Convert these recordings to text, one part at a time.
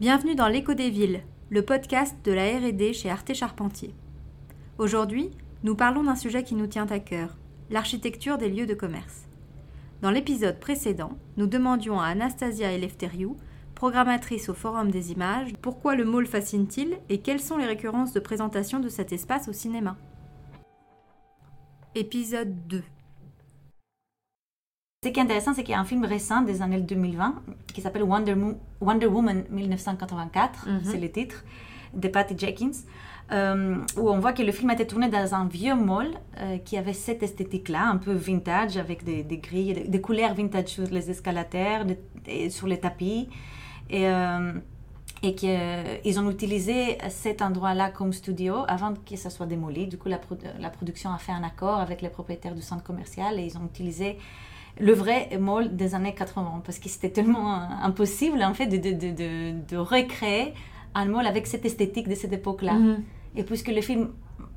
Bienvenue dans l'écho des villes, le podcast de la R&D chez Arte Charpentier. Aujourd'hui, nous parlons d'un sujet qui nous tient à cœur, l'architecture des lieux de commerce. Dans l'épisode précédent, nous demandions à Anastasia Eleftheriou, programmatrice au Forum des images, pourquoi le mall fascine-t-il et quelles sont les récurrences de présentation de cet espace au cinéma. Épisode 2 ce qui est intéressant, c'est qu'il y a un film récent des années 2020 qui s'appelle Wonder, Wonder, Woman 1984, Mhm. c'est le titre, de Patty Jenkins, euh, où on voit que le film a été tourné dans un vieux mall euh, qui avait cette esthétique-là, un peu vintage, avec des, des grilles, des, des couleurs vintage sur les escalators, de- et sur les tapis. Et, euh, et qu'ils ont utilisé cet endroit-là comme studio avant que ça soit démoli. Du coup, la, pro- la production a fait un accord avec les propriétaires du centre commercial et ils ont utilisé le vrai mall des années 80 parce que c'était tellement euh, impossible en fait de, de, de, recréer un mall avec cette esthétique de cette époque-là. Mhm. Et puisque le film,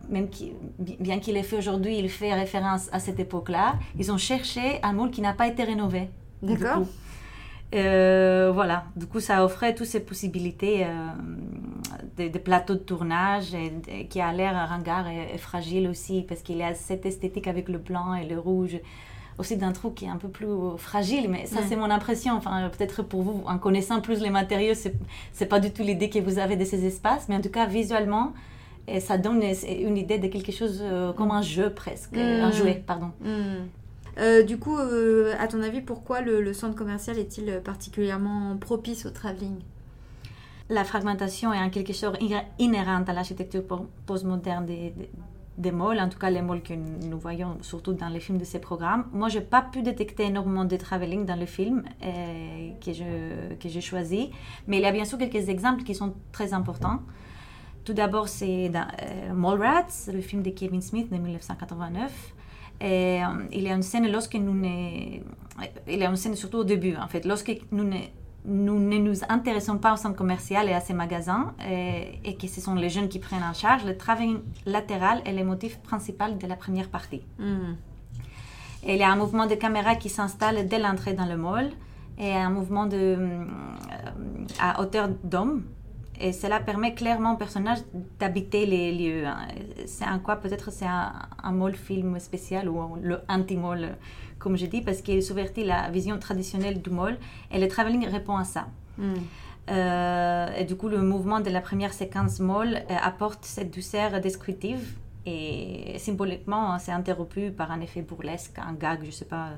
même qui, bien qu'il est fait aujourd'hui, il fait référence à cette époque-là, ils ont cherché un mall qui n'a pas été rénové. D'accord. Euh, voilà, du coup, ça offrait toutes ces possibilités euh, de, de plateaux de tournage et, de- qui a l'air ringard et, et fragile aussi, parce qu'il y a cette esthétique avec le blanc et le rouge, aussi d'un trou qui est un peu plus fragile, mais ça, Ouais. c'est mon impression. Enfin, peut-être pour vous, en connaissant plus les matériaux, c'est c'est pas du tout l'idée que vous avez de ces espaces, mais en tout cas, visuellement, et ça donne une idée de quelque chose euh, comme un jeu presque, un Mm. jouet, pardon. Hmm. Euh, du coup, euh, à ton avis, pourquoi le, le centre commercial est-il particulièrement propice au travelling? La fragmentation est en quelque chose inhé- inhérente à l'architecture po- postmoderne des, des, malls, en tout cas les malls que nous voyons surtout dans les films de ces programmes. Moi, je n'ai pas pu détecter énormément de travelling dans le film euh, que je- que j'ai choisi, mais il y a bien sûr quelques exemples qui sont très importants. Tout d'abord, c'est euh, Mallrats, le film de Kevin Smith de 1989. Et, euh, il y a une scène lorsque nous ne... Il y a une scène surtout au début, en fait. Lorsque nous nous ne nous intéressons pas au centre commercial et à ces magasins, et, et que ce sont les jeunes qui prennent en charge, le travail latéral est le motif principal de la première partie. Hmm. Et il y a un mouvement de caméra qui s'installe dès l'entrée dans le mall et un mouvement de, euh, à hauteur d'homme. Et cela permet clairement au personnage d'habiter les lieux. hein. C'est en quoi peut-être c'est un, un mall film spécial ou le anti-mall, comme je dis, parce qu'il subvertit la vision traditionnelle du mall et le travelling répond à ça. Hmm. Euh, et du coup, le mouvement de la première séquence molle euh, apporte cette douceur descriptive et symboliquement, c'est interrompu par un effet burlesque, un gag, je sais pas.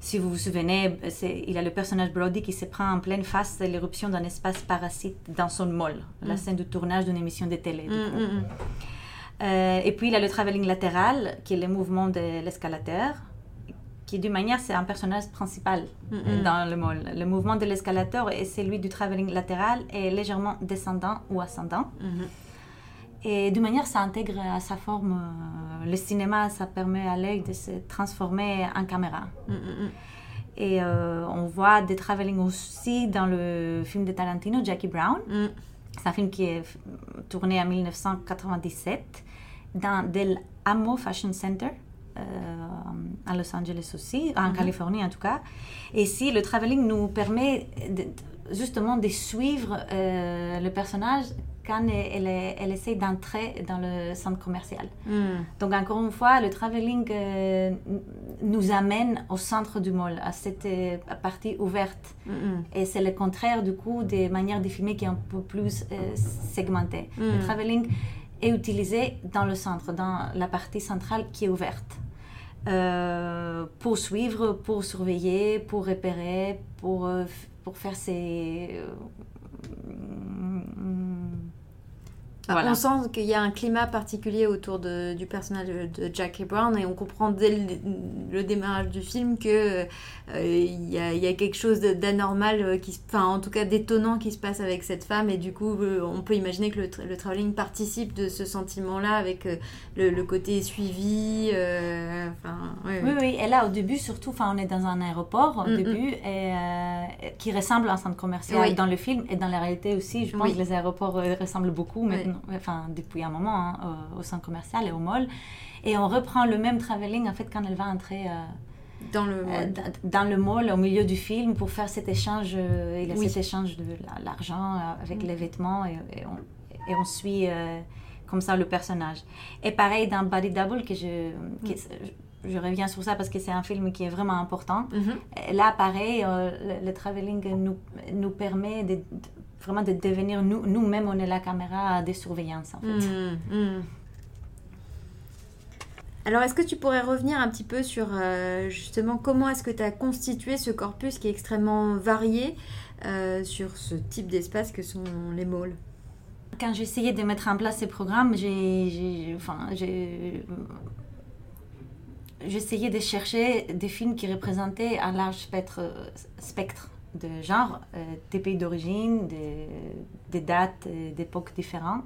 Si vous vous souvenez, il y a le personnage Brody qui se prend en pleine face l'éruption d'un espace parasite dans son molle, la Mm. scène de tournage d'une émission de télé. du coup. hmm, hmm. Euh, et puis il y a le travelling latéral, qui est le mouvement de l'escalateur, qui d'une manière c'est un personnage principal dans le mall. Le mouvement de l'escalator et celui du travelling latéral est légèrement descendant ou ascendant. Mhm. Et d'une manière, ça intègre à sa forme euh, le cinéma, ça permet à l'œil de se transformer en caméra. Hmm, hmm, hmm. Et euh, on voit des travelling aussi dans le film de Tarantino, Jackie Brown. C'est un film qui est tourné en 1997 dans Del Amo Fashion Center euh, à Los Angeles aussi, en Mhm. Californie en tout cas. Et ici, le travelling nous permet de- de- justement de suivre euh, le personnage quand elle, elle, elle essaie d'entrer dans le centre commercial. Hmm. Donc encore une fois, le travelling euh, nous amène au centre du mall, à cette euh, partie ouverte. Hmm, hmm. Et c'est le contraire du coup des manières de filmer qui est un peu plus euh, segmentée. Le Mm. travelling est utilisé dans le centre, dans la partie centrale qui est ouverte. Pour suivre, pour surveiller, pour repérer, pour, pour faire ses... Voilà. On sent qu'il y a un climat particulier autour de- du personnage de Jackie Brown et on comprend dès le, le démarrage du film que euh, y, a, il y a quelque chose d'anormal, euh, qui, enfin en tout cas d'étonnant qui se passe avec cette femme et du coup euh, on peut imaginer que le, tra- le travelling participe de ce sentiment-là avec le, le côté suivi. euh, Enfin, ouais, Oui, oui, et là au début surtout, enfin, on est dans un aéroport au Mm, début et, euh, qui ressemble à un centre commercial Oui. dans le film et dans la réalité aussi. Je pense Oui. que les aéroports ressemblent beaucoup maintenant, enfin depuis un moment hein, au, au centre commercial et au mall. Et on reprend le même travelling en fait quand elle va entrer euh, dans le, dans le mall, au milieu du film, pour faire cet échange, il y a cet échange de l'argent avec mm. les vêtements et, on, et on, suit comme ça le personnage. Et pareil dans Body Double, que je, mm. je reviens sur ça parce que c'est un film qui est vraiment important. Mm-hmm. Là, pareil, le, traveling nous, nous permet de, vraiment de devenir nous, nous-mêmes, on est la caméra des surveillances en fait. Mm, mm. Alors, est-ce que tu pourrais revenir un petit peu sur euh, justement comment est-ce que tu as constitué ce corpus qui est extrêmement varié euh, sur ce type d'espace que sont les malls? Quand j'ai essayé de mettre en place ces programmes, j'ai, enfin, j'ai, j'essayais de chercher des films qui représentaient un large spectre, spectre de genre, euh, des pays d'origine, des, dates, euh, d'époques différentes,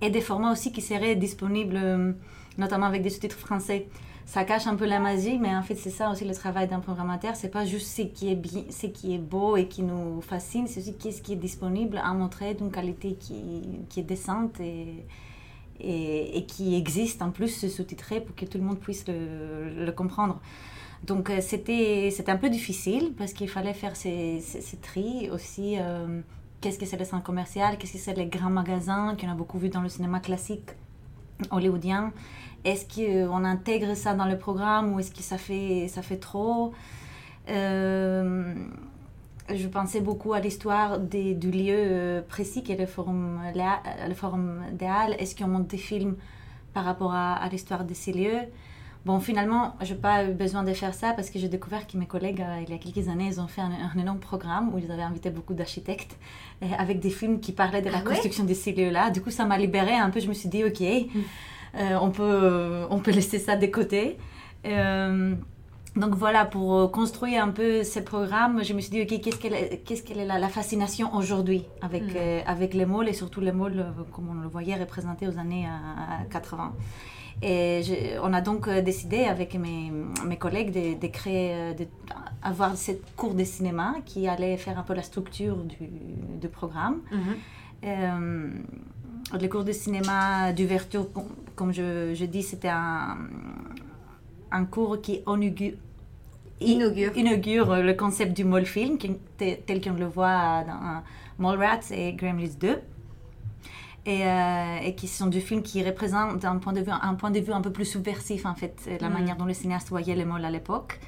et des formats aussi qui seraient disponibles, euh, notamment avec des sous-titres français. Ça cache un peu la magie, mais en fait, c'est ça aussi le travail d'un programmateur. C'est pas juste ce qui est bien, ce qui est beau et qui nous fascine, c'est aussi qu'est-ce qui est disponible à montrer d'une qualité qui, est décente et, qui existe en plus sous-titré pour que tout le monde puisse le comprendre. Donc euh, c'était un peu difficile parce qu'il fallait faire ces, ces, tri aussi. Euh, qu'est-ce que c'est le centre commercial Qu'est-ce que c'est les grands magasins qu'on a beaucoup vu dans le cinéma classique hollywoodien Est-ce qu'on intègre ça dans le programme ou est-ce que ça fait, ça fait trop? Euh, Je pensais beaucoup à l'histoire du lieu précis qui est le Forum, le forum des Halles. Est-ce qu'on monte des films par rapport à l'histoire de ces lieux? Bon, finalement, je n'ai pas eu besoin de faire ça parce que j'ai découvert que mes collègues, euh, il y a quelques années, ils ont fait un, énorme programme où ils avaient invité beaucoup d'architectes euh, avec des films qui parlaient de la ah construction de ces lieux-là. Du coup, ça m'a libéré un peu. Je me suis dit, OK, mm. euh, on, peut, on peut laisser ça de côté. Donc voilà, pour construire un peu ce programme, je me suis dit, OK, qu'est-ce qu'elle est, la, fascination aujourd'hui avec, mm. avec les malls et surtout les malls, comme on le voyait, représentés aux années 80. Et on a donc euh, décidé avec mes, mes collègues de, de créer, euh, d'avoir cette cours de cinéma qui allait faire un peu la structure du, du programme. Mhm. Euh, le cours de cinéma d'ouverture, comme je, je dis, c'était un, un cours qui inaugure, inaugure. inaugure le concept du mall film, tel qu'on le voit dans Mallrats et Gremlins 2 et, euh, et, qui sont des films qui représentent un point de vue un, point de vue un peu plus subversif en fait, la mm. manière dont les cinéastes voyaient les malls à l'époque.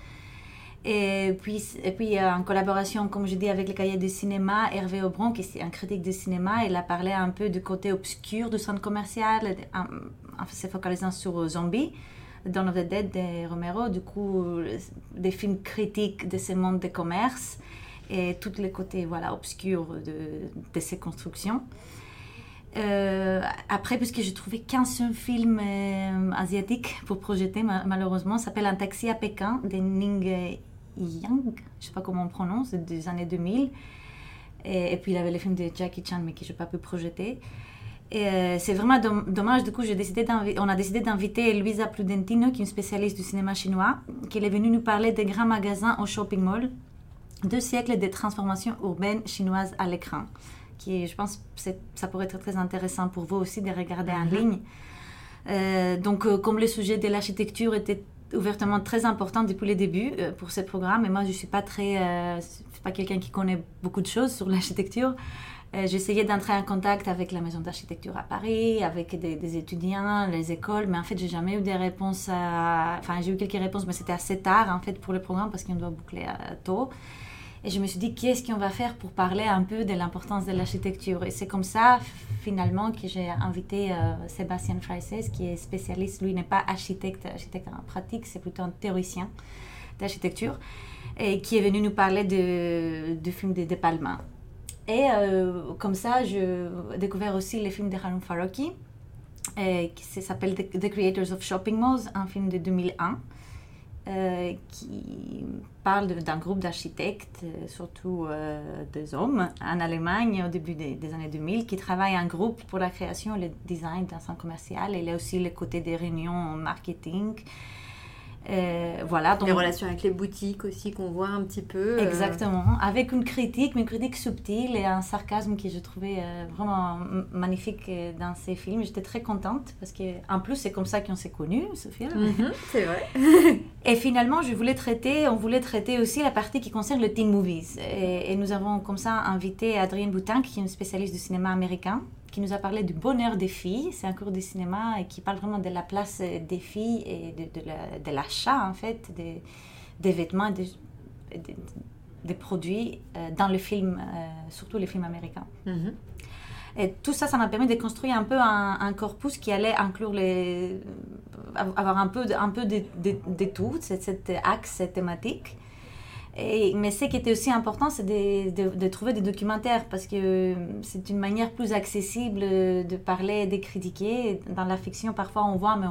Et puis, et puis en collaboration, comme je dis, avec le cahier de cinéma, Hervé Aubron, qui est un critique de cinéma, il a parlé un peu du côté obscur du centre commercial, en, en se focalisant sur Zombie, Dawn of the Dead de Romero, du coup, des films critiques de ce monde de commerce et tous les côtés voilà, obscurs de, ces constructions. Euh, après, puisque j'ai trouvé qu'un seul film euh, asiatique pour projeter, malheureusement, s'appelle Un taxi à Pékin de Ning Yang, je sais pas comment on prononce, des années 2000. Et, puis il avait le film de Jackie Chan, mais que je n'ai pas pu projeter. Euh, c'est vraiment dommage, du coup, décidé on a décidé d'inviter Luisa Prudentino, qui est une spécialiste du cinéma chinois, qui est venue nous parler des grands magasins au shopping mall, deux siècles de transformation urbaine chinoise à l'écran qui je pense que ça pourrait être très intéressant pour vous aussi de regarder en mhm. ligne. Euh, donc, euh, comme le sujet de l'architecture était ouvertement très important depuis le début pour ce programme, et moi je ne suis pas très, pas quelqu'un qui connaît beaucoup de choses sur l'architecture. J'essayais d'entrer en contact avec la maison d'architecture à Paris, avec des, étudiants, les écoles, mais en fait, j'ai jamais eu des réponses. Enfin, j'ai eu quelques réponses, mais c'était assez tard en fait pour le programme parce qu'on doit boucler à, tôt. Et je me suis dit, qu'est-ce qu'on va faire pour parler un peu de l'importance de l'architecture? Et c'est comme ça, finalement, que j'ai invité euh, Sébastien Fraises, qui est spécialiste, lui n'est pas architecte, architecte en pratique, c'est plutôt un théoricien d'architecture, et qui est venu nous parler de, du film de De Palma. Et euh, comme ça, j'ai découvert aussi les films de Harun Farocki, qui s'appelle The Creators of Shopping Malls, un film de 2001. Euh, qui parle d'un groupe d'architectes, euh, surtout euh, des hommes, en Allemagne au début des, années 2000, qui travaillent en groupe pour la création et le design d'un centre commercial. Et a aussi le côté des réunions marketing. Voilà, donc, les relations avec les boutiques aussi qu'on voit un petit peu. Exactement, avec une critique, mais une critique subtile et un sarcasme que je trouvais vraiment magnifique dans ces films. J'étais très contente parce que en plus c'est comme ça qu'on s'est connus, Sophia. Mhm, c'est vrai. et finalement, je voulais traiter, on voulait traiter aussi la partie qui concerne le teen movies. Et, et nous avons comme ça invité Adrienne Boutin, qui est une spécialiste du cinéma américain qui nous a parlé du bonheur des filles. C'est un cours de cinéma et qui parle vraiment de la place des filles et de, l'achat, en fait, des, des vêtements, des, des, produits euh, dans le film, euh, surtout les films américains. Mm-hmm. Et tout ça, ça m'a permis de construire un peu un, corpus qui allait inclure les. avoir un peu, un peu de, de, tout, cet, cet axe thématique mais ce qui était aussi important, c'est de, de, trouver des documentaires parce que c'est une manière plus accessible de parler, de critiquer. Dans la fiction, parfois on voit, mais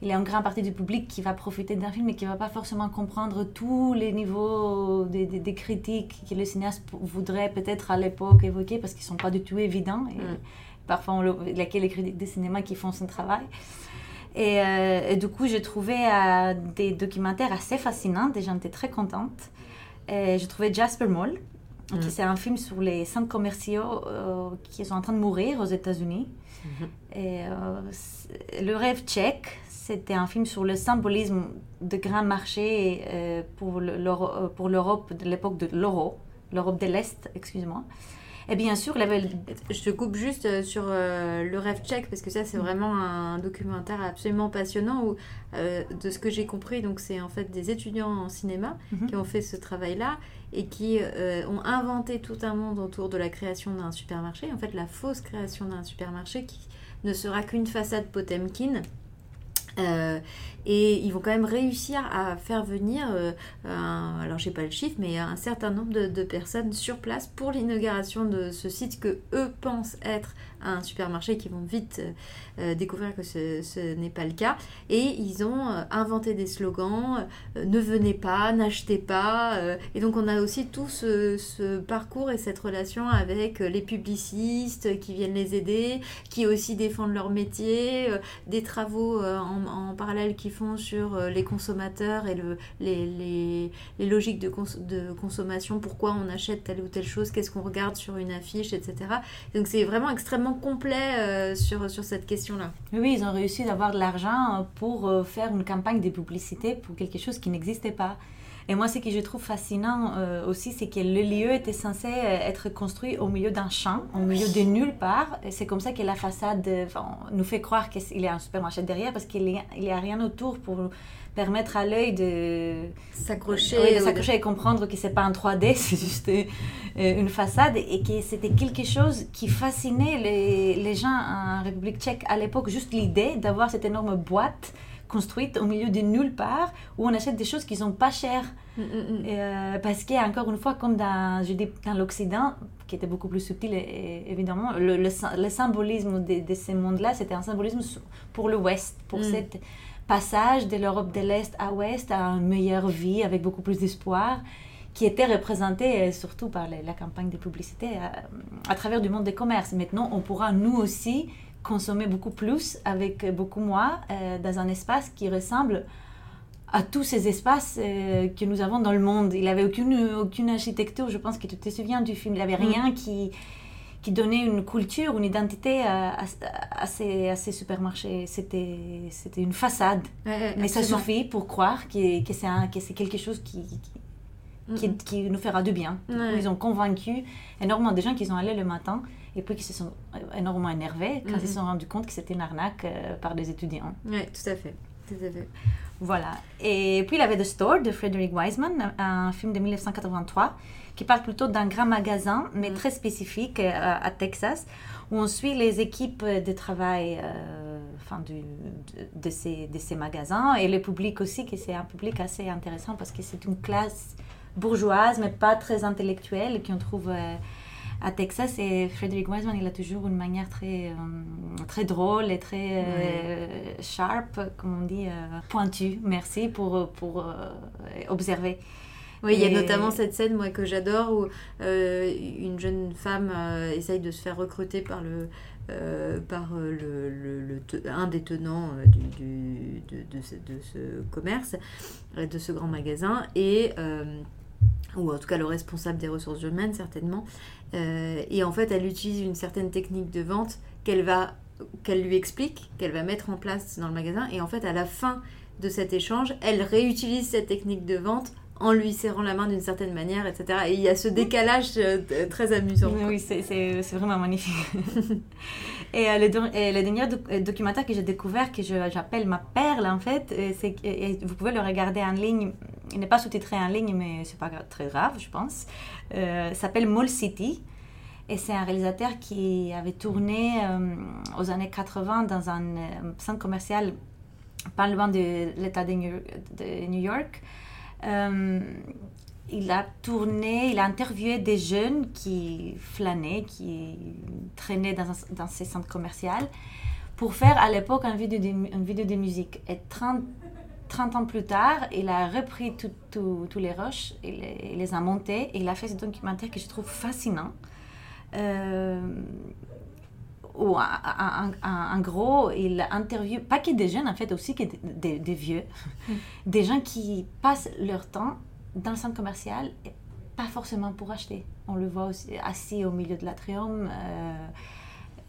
il y a une grande partie du public qui va profiter d'un film et qui ne va pas forcément comprendre tous les niveaux des, des, critiques que le cinéaste voudrait peut-être à l'époque évoquer parce qu'ils ne sont pas du tout évidents. Et mm. Parfois, il y a que les critiques de cinéma qui font son travail. Euh, et, du coup, j'ai trouvé euh, des documentaires assez fascinants. Déjà, j'étais très contente. J'ai trouvé Jasper Mall, qui mm. c'est un film sur les centres commerciaux euh, qui sont en train de mourir aux États-Unis. Mm-hmm. Et le rêve tchèque, c'était un film sur le symbolisme de grands marchés pour l'Europe de l'époque de l'euro, l'Europe de l'Est, excuse-moi. Et bien sûr, je te coupe juste euh, sur euh, le rêve tchèque parce que ça, c'est vraiment un documentaire absolument passionnant où, euh, de ce que j'ai compris, donc c'est en fait des étudiants en cinéma mm-hmm. qui ont fait ce travail-là et qui ont inventé tout un monde autour de la création d'un supermarché. En fait, la fausse création d'un supermarché qui ne sera qu'une façade Potemkin euh, et ils vont quand même réussir à faire venir, euh, alors j'ai pas le chiffre, mais un certain nombre de, personnes sur place pour l'inauguration de ce site que eux pensent être un supermarché, qui vont vite euh, découvrir que ce, n'est pas le cas. Et ils ont inventé des slogans, ne venez pas, n'achetez pas. et donc on a aussi tout ce, parcours et cette relation avec les publicistes qui viennent les aider, qui aussi défendent leur métier, des travaux en parallèle qu'ils font sur euh, les consommateurs et le, les, les, logiques de, de, consommation, pourquoi on achète telle ou telle chose, qu'est-ce qu'on regarde sur une affiche, etc. Donc c'est vraiment extrêmement complet euh, sur, sur cette question-là. Oui, ils ont réussi d'avoir de l'argent pour euh, faire une campagne de publicité pour quelque chose qui n'existait pas. Et moi, ce que je trouve fascinant euh, aussi, c'est que le lieu était censé euh, être construit au milieu d'un champ, au milieu de nulle part. Et c'est comme ça que la façade nous fait croire qu'il y a un supermarché derrière, parce qu'il n'y a, a, rien autour pour permettre à l'œil de s'accrocher s'accrocher et comprendre que c'est pas un 3D, c'est juste euh, une façade et que c'était quelque chose qui fascinait les, les gens en République tchèque à l'époque, juste l'idée d'avoir cette énorme boîte construite au milieu de nulle part où on achète des choses qui sont pas chères. Mm, mm, mm. Euh, parce qu'il y a encore une fois, comme dans, je dis, dans l'Occident, qui était beaucoup plus subtil évidemment, le, le, symbolisme de, de ces mondes-là, c'était un symbolisme pour l'Ouest, pour cet passage de l'Europe de l'Est à l'Ouest à une meilleure vie avec beaucoup plus d'espoir qui était représenté euh, surtout par la, campagne de publicité à, euh, à, travers du monde des commerces. Maintenant, on pourra nous aussi consommer beaucoup plus avec beaucoup moins euh, dans un espace qui ressemble à tous ces espaces euh, que nous avons dans le monde. Il n'avait aucune, aucune architecture, je pense que tu te souviens du film, il n'y avait mm. rien qui, qui donnait une culture, une identité à, à, ces, à ces, supermarchés. C'était, c'était une façade. Mais ça suffit pour croire que, que, c'est, quelque chose qui, qui, qui, nous fera du bien. Ils ont convaincu énormément de gens qui sont allés le matin et puis qui se sont énormément énervés quand ils se sont rendus compte que c'était une arnaque euh, par des étudiants. Oui, tout à fait. Tout à fait. Voilà. Et puis il y avait The Store de Frederick Wiseman, un film de 1983 qui parle plutôt d'un grand magasin, mais mm. très spécifique euh, à, Texas, où on suit les équipes de travail euh, enfin, du, de, ces, de, ces, magasins et le public aussi, qui c'est un public assez intéressant parce que c'est une classe bourgeoise, mais pas très intellectuelle, qui on trouve à Texas. Et Frederick Wiseman, il a toujours une manière très, euh, très drôle et très euh, sharp, comme on dit, euh, pointue. Merci pour, pour observer. Oui, il y a notamment cette scène moi que j'adore où une jeune femme essaye de se faire recruter par le par le, un des tenants du, de, de, ce, de, ce, commerce, de ce grand magasin, et ou en tout cas le responsable des ressources humaines certainement. et en fait, elle utilise une certaine technique de vente qu'elle va qu'elle lui explique, qu'elle va mettre en place dans le magasin. Et en fait, à la fin de cet échange, elle réutilise cette technique de vente en lui serrant la main d'une certaine manière, etc. Et il y a ce décalage euh, très amusant. Oui, c'est vraiment magnifique. et, euh, le, le, dernier euh, documentaire que j'ai découvert, que j'appelle ma perle en fait, c'est vous pouvez le regarder en ligne. Il n'est pas sous-titré en ligne, mais c'est pas très grave, je pense. s'appelle Mall City. Et c'est un réalisateur qui avait tourné euh, aux années 80 dans un euh, centre commercial pas loin de l'État de, New York. Euh, il a tourné, il a interviewé des jeunes qui flânaient, qui traînaient dans, dans ces centres commerciaux pour faire à l'époque une vidéo, de, une vidéo de musique. Et 30, 30 ans plus tard, il a repris tous les rushs, il, il, les a montés et il a fait ce documentaire que je trouve fascinant. Euh, ou en, gros, il interviewe, pas que des jeunes en fait, aussi que des, des, vieux, mm. des gens qui passent leur temps dans le centre commercial, pas forcément pour acheter. On le voit aussi assis au milieu de l'atrium. Euh,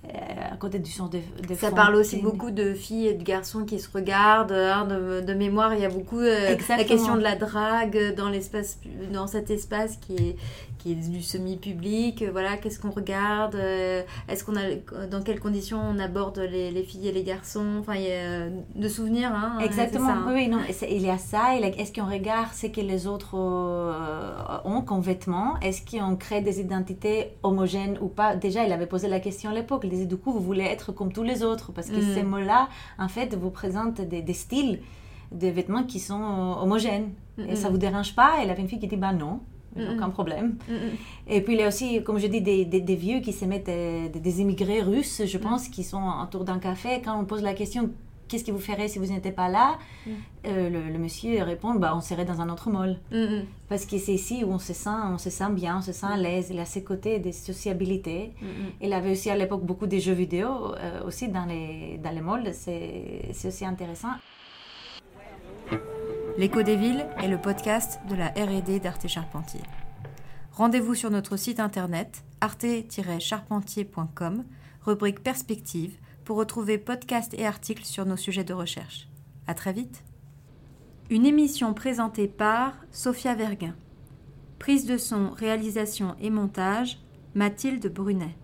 à côté du son de, Ça parle aussi beaucoup de filles et de garçons qui se regardent. Hein, de, mémoire, il y a beaucoup la question de la drague dans l'espace, dans cet espace qui est qui est du semi-public. Euh, voilà, qu'est-ce qu'on regarde euh, Est-ce qu'on a dans quelles conditions on aborde les, les, filles et les garçons Enfin, il y a de souvenirs. Hein, Exactement. Hein. Oui, non. Il y a ça. Est-ce qu'on regarde ce que les autres euh, ont comme vêtements Est-ce qu'on crée des identités homogènes ou pas? Déjà, il avait posé la question à l'époque. Du coup, vous voulez être comme tous les autres parce que mm. ces mots-là, en fait, vous présentent des, des styles de vêtements qui sont homogènes. Et ça vous dérange pas? Et il avait une fille qui dit bah non aucun problème. Et puis il y a aussi, comme je dis, des, des, vieux qui se mettent, euh, des, immigrés russes, je pense, qui sont autour d'un café. Quand on pose la question, qu'est-ce qui vous ferait si vous n'étiez pas là euh, le, monsieur répond, bah, on serait dans un autre mall. Parce que c'est ici où on se sent, on se sent bien, on se sent à l'aise. Il a ses côtés des sociabilités. Il avait aussi à l'époque beaucoup de jeux vidéo, euh, aussi dans les, dans les malls. C'est aussi intéressant. L'écho des villes est le podcast de la R&D d'Arte Charpentier. Rendez-vous sur notre site internet arte-charpentier.com, rubrique perspective, pour retrouver podcasts et articles sur nos sujets de recherche. À très vite. Une émission présentée par Sophia Verguin. Prise de son, réalisation et montage, Mathilde Brunet.